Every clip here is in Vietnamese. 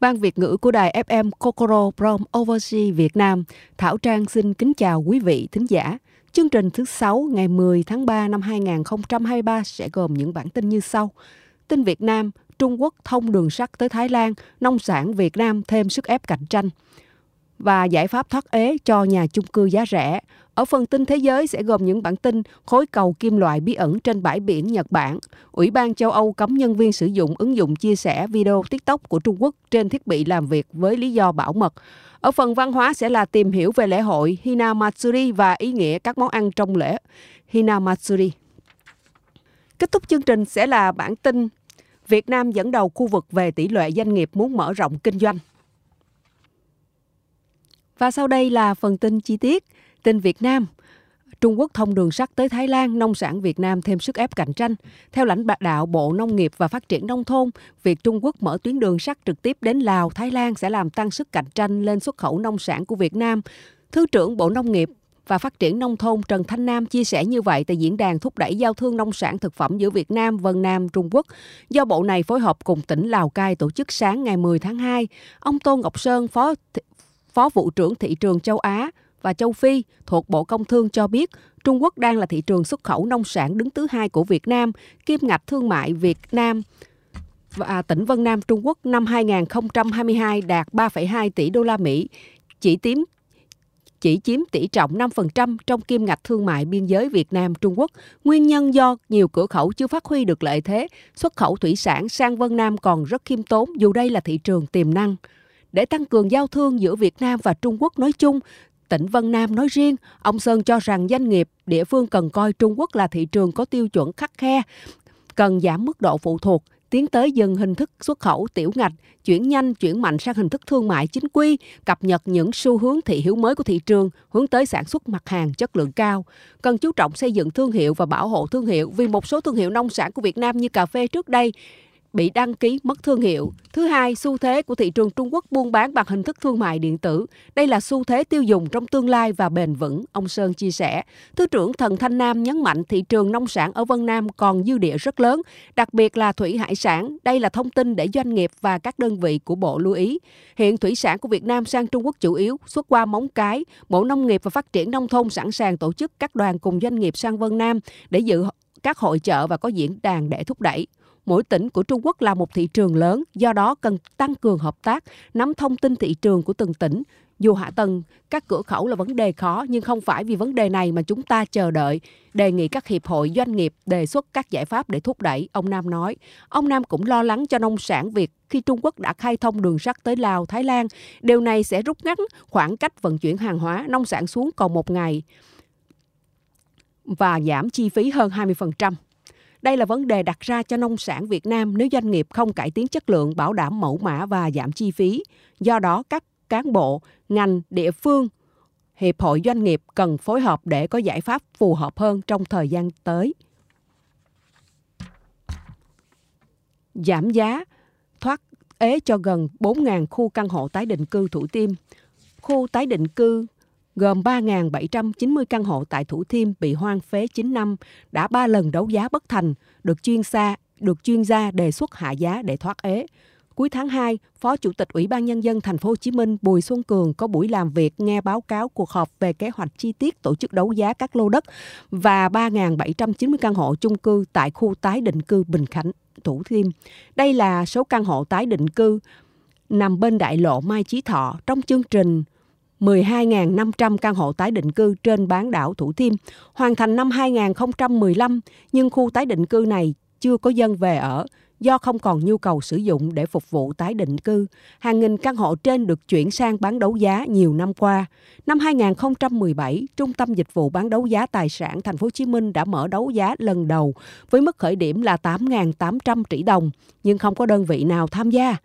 Ban Việt ngữ của đài FM Kokoro Prom Overseas Việt Nam, Thảo Trang xin kính chào quý vị thính giả. Chương trình thứ 6 ngày 10 tháng 3 năm 2023 sẽ gồm những bản tin như sau. Tin Việt Nam, Trung Quốc thông đường sắt tới Thái Lan, nông sản Việt Nam thêm sức ép cạnh tranh và giải pháp thoát ế cho nhà chung cư giá rẻ. Ở phần tin thế giới sẽ gồm những bản tin khối cầu kim loại bí ẩn trên bãi biển Nhật Bản. Ủy ban châu Âu cấm nhân viên sử dụng ứng dụng chia sẻ video TikTok của Trung Quốc trên thiết bị làm việc với lý do bảo mật. Ở phần văn hóa sẽ là tìm hiểu về lễ hội Hinamatsuri và ý nghĩa các món ăn trong lễ Hinamatsuri. Kết thúc chương trình sẽ là bản tin Việt Nam dẫn đầu khu vực về tỷ lệ doanh nghiệp muốn mở rộng kinh doanh. Và sau đây là phần tin chi tiết. Tin Việt Nam. Trung Quốc thông đường sắt tới Thái Lan, nông sản Việt Nam thêm sức ép cạnh tranh. Theo lãnh đạo Bộ Nông nghiệp và Phát triển Nông thôn, việc Trung Quốc mở tuyến đường sắt trực tiếp đến Lào, Thái Lan sẽ làm tăng sức cạnh tranh lên xuất khẩu nông sản của Việt Nam. Thứ trưởng Bộ Nông nghiệp và Phát triển Nông thôn Trần Thanh Nam chia sẻ như vậy tại diễn đàn thúc đẩy giao thương nông sản thực phẩm giữa Việt Nam, Vân Nam, Trung Quốc do Bộ này phối hợp cùng tỉnh Lào Cai tổ chức sáng ngày 10 tháng 2. Ông Tôn Ngọc Sơn, Phó Phó vụ trưởng thị trường châu Á và châu Phi thuộc Bộ Công Thương cho biết Trung Quốc đang là thị trường xuất khẩu nông sản đứng thứ hai của Việt Nam, kim ngạch thương mại Việt Nam và à, tỉnh Vân Nam Trung Quốc năm 2022 đạt 3,2 tỷ đô la Mỹ, chỉ tiếm chỉ chiếm tỷ trọng 5% trong kim ngạch thương mại biên giới Việt Nam Trung Quốc. Nguyên nhân do nhiều cửa khẩu chưa phát huy được lợi thế, xuất khẩu thủy sản sang Vân Nam còn rất khiêm tốn dù đây là thị trường tiềm năng. Để tăng cường giao thương giữa Việt Nam và Trung Quốc nói chung, tỉnh Vân Nam nói riêng, ông Sơn cho rằng doanh nghiệp địa phương cần coi Trung Quốc là thị trường có tiêu chuẩn khắc khe, cần giảm mức độ phụ thuộc, tiến tới dừng hình thức xuất khẩu tiểu ngạch, chuyển nhanh chuyển mạnh sang hình thức thương mại chính quy, cập nhật những xu hướng thị hiếu mới của thị trường, hướng tới sản xuất mặt hàng chất lượng cao. Cần chú trọng xây dựng thương hiệu và bảo hộ thương hiệu vì một số thương hiệu nông sản của Việt Nam như cà phê trước đây bị đăng ký mất thương hiệu. Thứ hai, xu thế của thị trường Trung Quốc buôn bán bằng hình thức thương mại điện tử. Đây là xu thế tiêu dùng trong tương lai và bền vững, ông Sơn chia sẻ. Thứ trưởng Thần Thanh Nam nhấn mạnh thị trường nông sản ở Vân Nam còn dư địa rất lớn, đặc biệt là thủy hải sản. Đây là thông tin để doanh nghiệp và các đơn vị của Bộ lưu ý. Hiện thủy sản của Việt Nam sang Trung Quốc chủ yếu xuất qua móng cái. Bộ Nông nghiệp và Phát triển Nông thôn sẵn sàng tổ chức các đoàn cùng doanh nghiệp sang Vân Nam để dự các hội chợ và có diễn đàn để thúc đẩy mỗi tỉnh của Trung Quốc là một thị trường lớn, do đó cần tăng cường hợp tác, nắm thông tin thị trường của từng tỉnh. Dù hạ tầng các cửa khẩu là vấn đề khó nhưng không phải vì vấn đề này mà chúng ta chờ đợi. Đề nghị các hiệp hội doanh nghiệp đề xuất các giải pháp để thúc đẩy, ông Nam nói. Ông Nam cũng lo lắng cho nông sản Việt khi Trung Quốc đã khai thông đường sắt tới Lào, Thái Lan. Điều này sẽ rút ngắn khoảng cách vận chuyển hàng hóa nông sản xuống còn một ngày và giảm chi phí hơn 20%. Đây là vấn đề đặt ra cho nông sản Việt Nam nếu doanh nghiệp không cải tiến chất lượng, bảo đảm mẫu mã và giảm chi phí. Do đó, các cán bộ, ngành, địa phương, hiệp hội doanh nghiệp cần phối hợp để có giải pháp phù hợp hơn trong thời gian tới. Giảm giá, thoát ế cho gần 4.000 khu căn hộ tái định cư Thủ Tiêm. Khu tái định cư gồm 3.790 căn hộ tại Thủ Thiêm bị hoang phế 9 năm, đã 3 lần đấu giá bất thành, được chuyên gia, được chuyên gia đề xuất hạ giá để thoát ế. Cuối tháng 2, Phó Chủ tịch Ủy ban Nhân dân Thành phố Hồ Chí Minh Bùi Xuân Cường có buổi làm việc nghe báo cáo cuộc họp về kế hoạch chi tiết tổ chức đấu giá các lô đất và 3.790 căn hộ chung cư tại khu tái định cư Bình Khánh, Thủ Thiêm. Đây là số căn hộ tái định cư nằm bên đại lộ Mai Chí Thọ trong chương trình 12.500 căn hộ tái định cư trên bán đảo Thủ Thiêm, hoàn thành năm 2015, nhưng khu tái định cư này chưa có dân về ở do không còn nhu cầu sử dụng để phục vụ tái định cư. Hàng nghìn căn hộ trên được chuyển sang bán đấu giá nhiều năm qua. Năm 2017, Trung tâm Dịch vụ bán đấu giá tài sản Thành phố Hồ Chí Minh đã mở đấu giá lần đầu với mức khởi điểm là 8.800 tỷ đồng, nhưng không có đơn vị nào tham gia.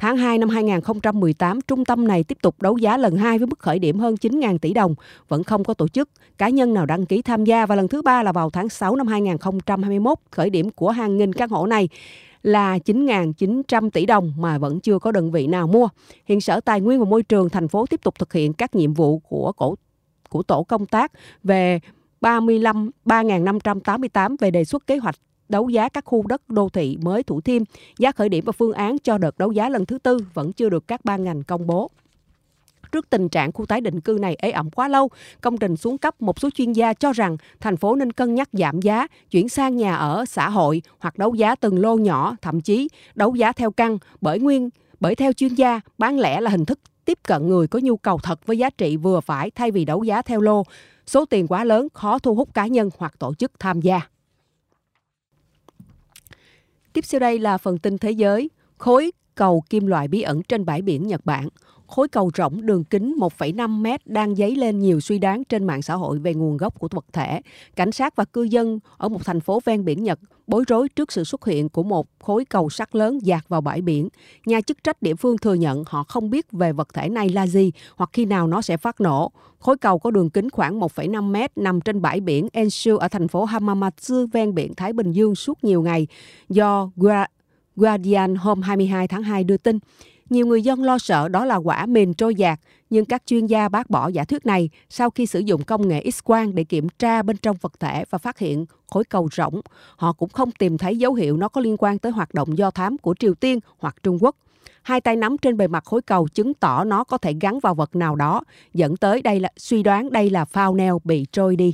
Tháng 2 năm 2018, trung tâm này tiếp tục đấu giá lần 2 với mức khởi điểm hơn 9.000 tỷ đồng, vẫn không có tổ chức, cá nhân nào đăng ký tham gia và lần thứ ba là vào tháng 6 năm 2021, khởi điểm của hàng nghìn căn hộ này là 9.900 tỷ đồng mà vẫn chưa có đơn vị nào mua. Hiện Sở Tài nguyên và Môi trường thành phố tiếp tục thực hiện các nhiệm vụ của cổ của tổ công tác về 35 3.588 về đề xuất kế hoạch đấu giá các khu đất đô thị mới Thủ Thiêm. Giá khởi điểm và phương án cho đợt đấu giá lần thứ tư vẫn chưa được các ban ngành công bố. Trước tình trạng khu tái định cư này ế ẩm quá lâu, công trình xuống cấp, một số chuyên gia cho rằng thành phố nên cân nhắc giảm giá, chuyển sang nhà ở xã hội hoặc đấu giá từng lô nhỏ, thậm chí đấu giá theo căn bởi nguyên bởi theo chuyên gia, bán lẻ là hình thức tiếp cận người có nhu cầu thật với giá trị vừa phải thay vì đấu giá theo lô. Số tiền quá lớn khó thu hút cá nhân hoặc tổ chức tham gia. Tiếp sau đây là phần tin thế giới. Khối cầu kim loại bí ẩn trên bãi biển Nhật Bản khối cầu rỗng đường kính 1,5 mét đang dấy lên nhiều suy đoán trên mạng xã hội về nguồn gốc của vật thể. Cảnh sát và cư dân ở một thành phố ven biển Nhật bối rối trước sự xuất hiện của một khối cầu sắt lớn dạt vào bãi biển. Nhà chức trách địa phương thừa nhận họ không biết về vật thể này là gì hoặc khi nào nó sẽ phát nổ. Khối cầu có đường kính khoảng 1,5 mét nằm trên bãi biển Enshu ở thành phố Hamamatsu ven biển Thái Bình Dương suốt nhiều ngày do Guardian hôm 22 tháng 2 đưa tin. Nhiều người dân lo sợ đó là quả mìn trôi dạt, nhưng các chuyên gia bác bỏ giả thuyết này sau khi sử dụng công nghệ X-quang để kiểm tra bên trong vật thể và phát hiện khối cầu rỗng. Họ cũng không tìm thấy dấu hiệu nó có liên quan tới hoạt động do thám của Triều Tiên hoặc Trung Quốc. Hai tay nắm trên bề mặt khối cầu chứng tỏ nó có thể gắn vào vật nào đó, dẫn tới đây là suy đoán đây là phao neo bị trôi đi.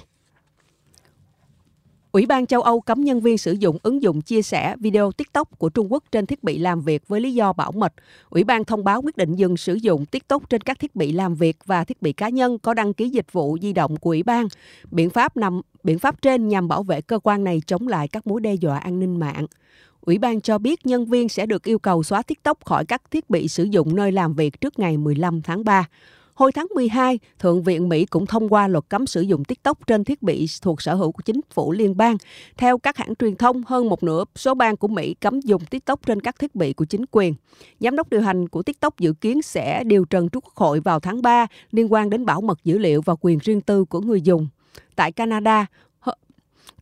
Ủy ban châu Âu cấm nhân viên sử dụng ứng dụng chia sẻ video TikTok của Trung Quốc trên thiết bị làm việc với lý do bảo mật. Ủy ban thông báo quyết định dừng sử dụng TikTok trên các thiết bị làm việc và thiết bị cá nhân có đăng ký dịch vụ di động của ủy ban. Biện pháp nằm, biện pháp trên nhằm bảo vệ cơ quan này chống lại các mối đe dọa an ninh mạng. Ủy ban cho biết nhân viên sẽ được yêu cầu xóa TikTok khỏi các thiết bị sử dụng nơi làm việc trước ngày 15 tháng 3. Hồi tháng 12, Thượng viện Mỹ cũng thông qua luật cấm sử dụng TikTok trên thiết bị thuộc sở hữu của chính phủ liên bang. Theo các hãng truyền thông, hơn một nửa số bang của Mỹ cấm dùng TikTok trên các thiết bị của chính quyền. Giám đốc điều hành của TikTok dự kiến sẽ điều trần trước Quốc hội vào tháng 3 liên quan đến bảo mật dữ liệu và quyền riêng tư của người dùng. Tại Canada,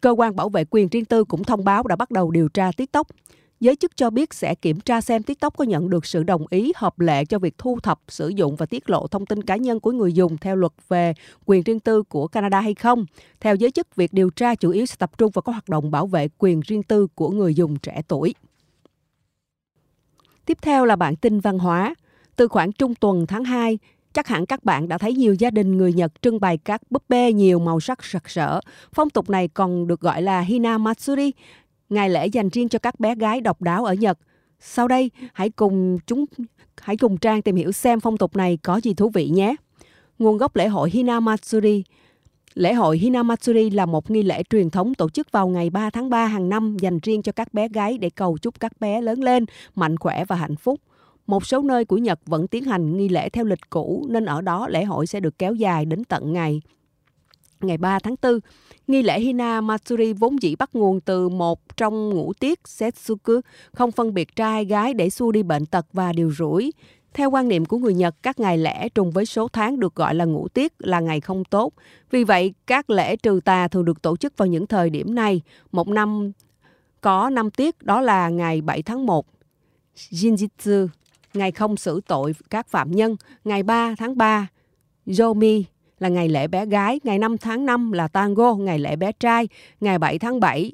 cơ quan bảo vệ quyền riêng tư cũng thông báo đã bắt đầu điều tra TikTok giới chức cho biết sẽ kiểm tra xem TikTok có nhận được sự đồng ý hợp lệ cho việc thu thập, sử dụng và tiết lộ thông tin cá nhân của người dùng theo luật về quyền riêng tư của Canada hay không. Theo giới chức, việc điều tra chủ yếu sẽ tập trung vào các hoạt động bảo vệ quyền riêng tư của người dùng trẻ tuổi. Tiếp theo là bản tin văn hóa. Từ khoảng trung tuần tháng 2, Chắc hẳn các bạn đã thấy nhiều gia đình người Nhật trưng bày các búp bê nhiều màu sắc sặc sỡ. Phong tục này còn được gọi là Hina Matsuri, ngày lễ dành riêng cho các bé gái độc đáo ở Nhật. Sau đây, hãy cùng chúng hãy cùng Trang tìm hiểu xem phong tục này có gì thú vị nhé. Nguồn gốc lễ hội Hinamatsuri Lễ hội Hinamatsuri là một nghi lễ truyền thống tổ chức vào ngày 3 tháng 3 hàng năm dành riêng cho các bé gái để cầu chúc các bé lớn lên, mạnh khỏe và hạnh phúc. Một số nơi của Nhật vẫn tiến hành nghi lễ theo lịch cũ nên ở đó lễ hội sẽ được kéo dài đến tận ngày ngày 3 tháng 4. Nghi lễ Hina Matsuri vốn dĩ bắt nguồn từ một trong ngũ tiết Setsuku, không phân biệt trai gái để xua đi bệnh tật và điều rủi. Theo quan niệm của người Nhật, các ngày lễ trùng với số tháng được gọi là ngũ tiết là ngày không tốt. Vì vậy, các lễ trừ tà thường được tổ chức vào những thời điểm này. Một năm có 5 tiết, đó là ngày 7 tháng 1, Jinjitsu, ngày không xử tội các phạm nhân, ngày 3 tháng 3, Yomi, là ngày lễ bé gái, ngày 5 tháng 5 là tango, ngày lễ bé trai, ngày 7 tháng 7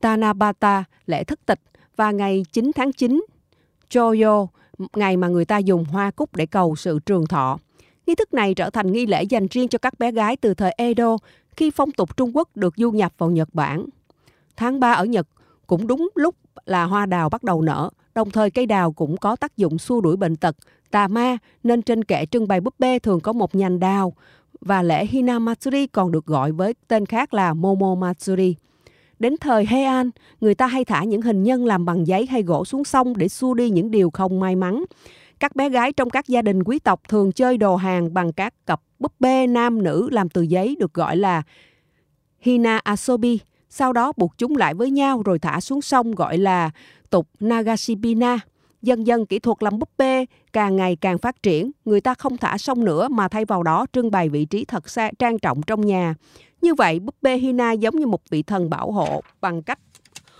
Tanabata, lễ thất tịch và ngày 9 tháng 9 Choyo, ngày mà người ta dùng hoa cúc để cầu sự trường thọ. Nghi thức này trở thành nghi lễ dành riêng cho các bé gái từ thời Edo khi phong tục Trung Quốc được du nhập vào Nhật Bản. Tháng 3 ở Nhật cũng đúng lúc là hoa đào bắt đầu nở, đồng thời cây đào cũng có tác dụng xua đuổi bệnh tật, tà ma nên trên kệ trưng bày búp bê thường có một nhành đào và lễ Hinamatsuri còn được gọi với tên khác là Momo Matsuri. Đến thời Heian, người ta hay thả những hình nhân làm bằng giấy hay gỗ xuống sông để xua đi những điều không may mắn. Các bé gái trong các gia đình quý tộc thường chơi đồ hàng bằng các cặp búp bê nam nữ làm từ giấy được gọi là Hina Asobi. Sau đó buộc chúng lại với nhau rồi thả xuống sông gọi là tục Nagashibina. Dần dần kỹ thuật làm búp bê càng ngày càng phát triển, người ta không thả sông nữa mà thay vào đó trưng bày vị trí thật xa, trang trọng trong nhà. Như vậy, búp bê Hina giống như một vị thần bảo hộ bằng cách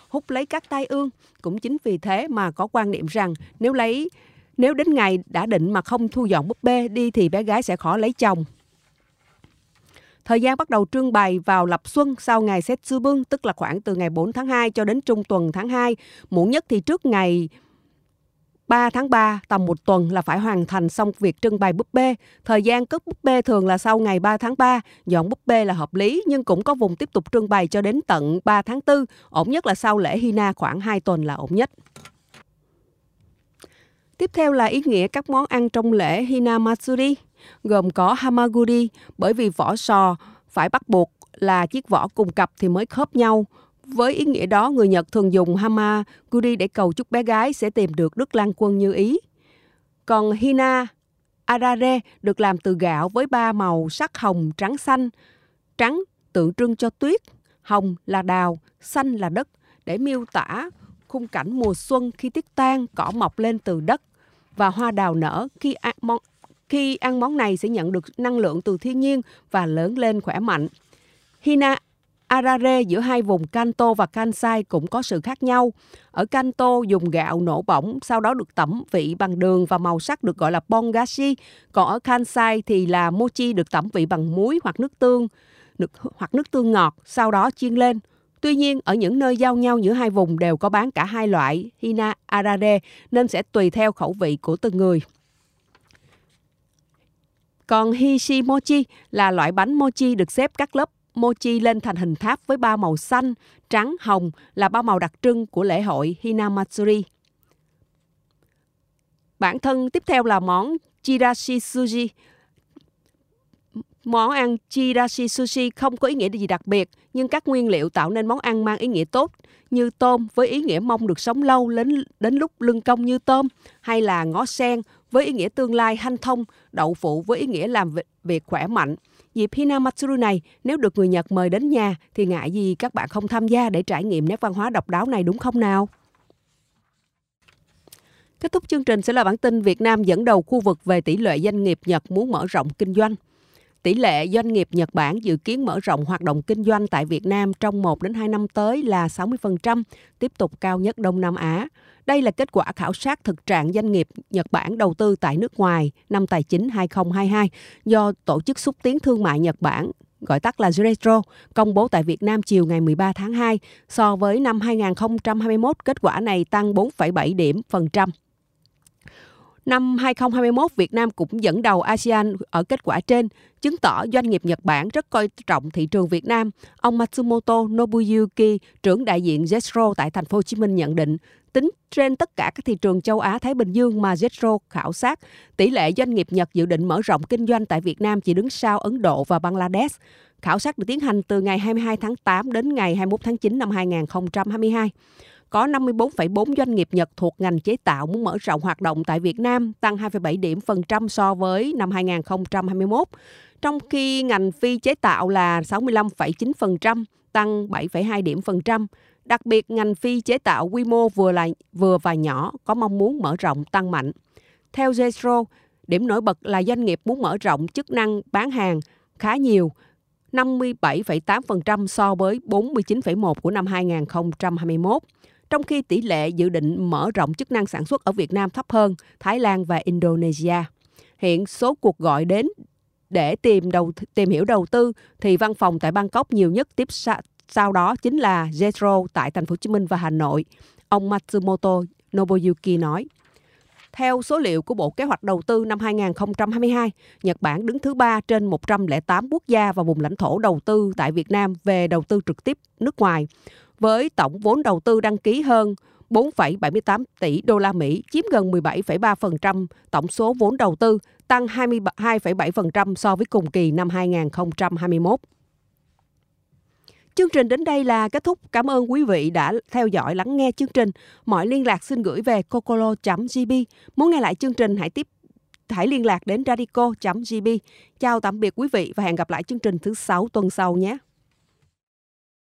hút lấy các tai ương. Cũng chính vì thế mà có quan niệm rằng nếu lấy nếu đến ngày đã định mà không thu dọn búp bê đi thì bé gái sẽ khó lấy chồng. Thời gian bắt đầu trưng bày vào lập xuân sau ngày Setsubun, tức là khoảng từ ngày 4 tháng 2 cho đến trung tuần tháng 2. Muộn nhất thì trước ngày 3 tháng 3, tầm một tuần là phải hoàn thành xong việc trưng bày búp bê. Thời gian cất búp bê thường là sau ngày 3 tháng 3. Dọn búp bê là hợp lý, nhưng cũng có vùng tiếp tục trưng bày cho đến tận 3 tháng 4. Ổn nhất là sau lễ Hina khoảng 2 tuần là ổn nhất. Tiếp theo là ý nghĩa các món ăn trong lễ Hina Matsuri, gồm có hamaguri, bởi vì vỏ sò phải bắt buộc là chiếc vỏ cùng cặp thì mới khớp nhau. Với ý nghĩa đó, người Nhật thường dùng hamaguri để cầu chúc bé gái sẽ tìm được Đức Lan Quân như ý. Còn hina arare được làm từ gạo với ba màu sắc hồng, trắng, xanh. Trắng tượng trưng cho tuyết, hồng là đào, xanh là đất để miêu tả khung cảnh mùa xuân khi tuyết tan, cỏ mọc lên từ đất và hoa đào nở khi món khi ăn món này sẽ nhận được năng lượng từ thiên nhiên và lớn lên khỏe mạnh. Hina Arare giữa hai vùng Kanto và Kansai cũng có sự khác nhau. Ở Kanto dùng gạo nổ bỏng, sau đó được tẩm vị bằng đường và màu sắc được gọi là bongashi. Còn ở Kansai thì là mochi được tẩm vị bằng muối hoặc nước tương, được, hoặc nước tương ngọt, sau đó chiên lên. Tuy nhiên, ở những nơi giao nhau giữa hai vùng đều có bán cả hai loại Hina Arare nên sẽ tùy theo khẩu vị của từng người. Còn Hishimochi là loại bánh mochi được xếp các lớp mochi lên thành hình tháp với ba màu xanh, trắng, hồng là ba màu đặc trưng của lễ hội Hinamatsuri. Bản thân tiếp theo là món Chirashi Sushi. Món ăn Chirashi Sushi không có ý nghĩa gì đặc biệt, nhưng các nguyên liệu tạo nên món ăn mang ý nghĩa tốt, như tôm với ý nghĩa mong được sống lâu đến, đến lúc lưng công như tôm, hay là ngó sen với ý nghĩa tương lai hanh thông, đậu phụ với ý nghĩa làm việc khỏe mạnh. Dịp Hinamatsuru này, nếu được người Nhật mời đến nhà thì ngại gì các bạn không tham gia để trải nghiệm nét văn hóa độc đáo này đúng không nào? Kết thúc chương trình sẽ là bản tin Việt Nam dẫn đầu khu vực về tỷ lệ doanh nghiệp Nhật muốn mở rộng kinh doanh. Tỷ lệ doanh nghiệp Nhật Bản dự kiến mở rộng hoạt động kinh doanh tại Việt Nam trong 1 đến 2 năm tới là 60%, tiếp tục cao nhất Đông Nam Á. Đây là kết quả khảo sát thực trạng doanh nghiệp Nhật Bản đầu tư tại nước ngoài năm tài chính 2022 do Tổ chức xúc tiến thương mại Nhật Bản gọi tắt là JETRO, công bố tại Việt Nam chiều ngày 13 tháng 2. So với năm 2021, kết quả này tăng 4,7 điểm phần trăm. Năm 2021, Việt Nam cũng dẫn đầu ASEAN ở kết quả trên, chứng tỏ doanh nghiệp Nhật Bản rất coi trọng thị trường Việt Nam. Ông Matsumoto Nobuyuki, trưởng đại diện JETRO tại thành phố Hồ Chí Minh nhận định, tính trên tất cả các thị trường châu Á Thái Bình Dương mà JETRO khảo sát, tỷ lệ doanh nghiệp Nhật dự định mở rộng kinh doanh tại Việt Nam chỉ đứng sau Ấn Độ và Bangladesh. Khảo sát được tiến hành từ ngày 22 tháng 8 đến ngày 21 tháng 9 năm 2022 có 54,4 doanh nghiệp Nhật thuộc ngành chế tạo muốn mở rộng hoạt động tại Việt Nam, tăng 2,7 điểm phần trăm so với năm 2021. Trong khi ngành phi chế tạo là 65,9%, tăng 7,2 điểm phần trăm. Đặc biệt, ngành phi chế tạo quy mô vừa là vừa và nhỏ có mong muốn mở rộng tăng mạnh. Theo Zetro, điểm nổi bật là doanh nghiệp muốn mở rộng chức năng bán hàng khá nhiều, 57,8% so với 49,1% của năm 2021 trong khi tỷ lệ dự định mở rộng chức năng sản xuất ở Việt Nam thấp hơn Thái Lan và Indonesia. Hiện số cuộc gọi đến để tìm đầu tìm hiểu đầu tư thì văn phòng tại Bangkok nhiều nhất tiếp sa, sau đó chính là Jetro tại thành phố Hồ Chí Minh và Hà Nội. Ông Matsumoto Nobuyuki nói. Theo số liệu của Bộ Kế hoạch Đầu tư năm 2022, Nhật Bản đứng thứ ba trên 108 quốc gia và vùng lãnh thổ đầu tư tại Việt Nam về đầu tư trực tiếp nước ngoài với tổng vốn đầu tư đăng ký hơn 4,78 tỷ đô la Mỹ, chiếm gần 17,3% tổng số vốn đầu tư, tăng 22,7% so với cùng kỳ năm 2021. Chương trình đến đây là kết thúc. Cảm ơn quý vị đã theo dõi lắng nghe chương trình. Mọi liên lạc xin gửi về cocolo.gb. Muốn nghe lại chương trình hãy tiếp hãy liên lạc đến radico.gb. Chào tạm biệt quý vị và hẹn gặp lại chương trình thứ sáu tuần sau nhé.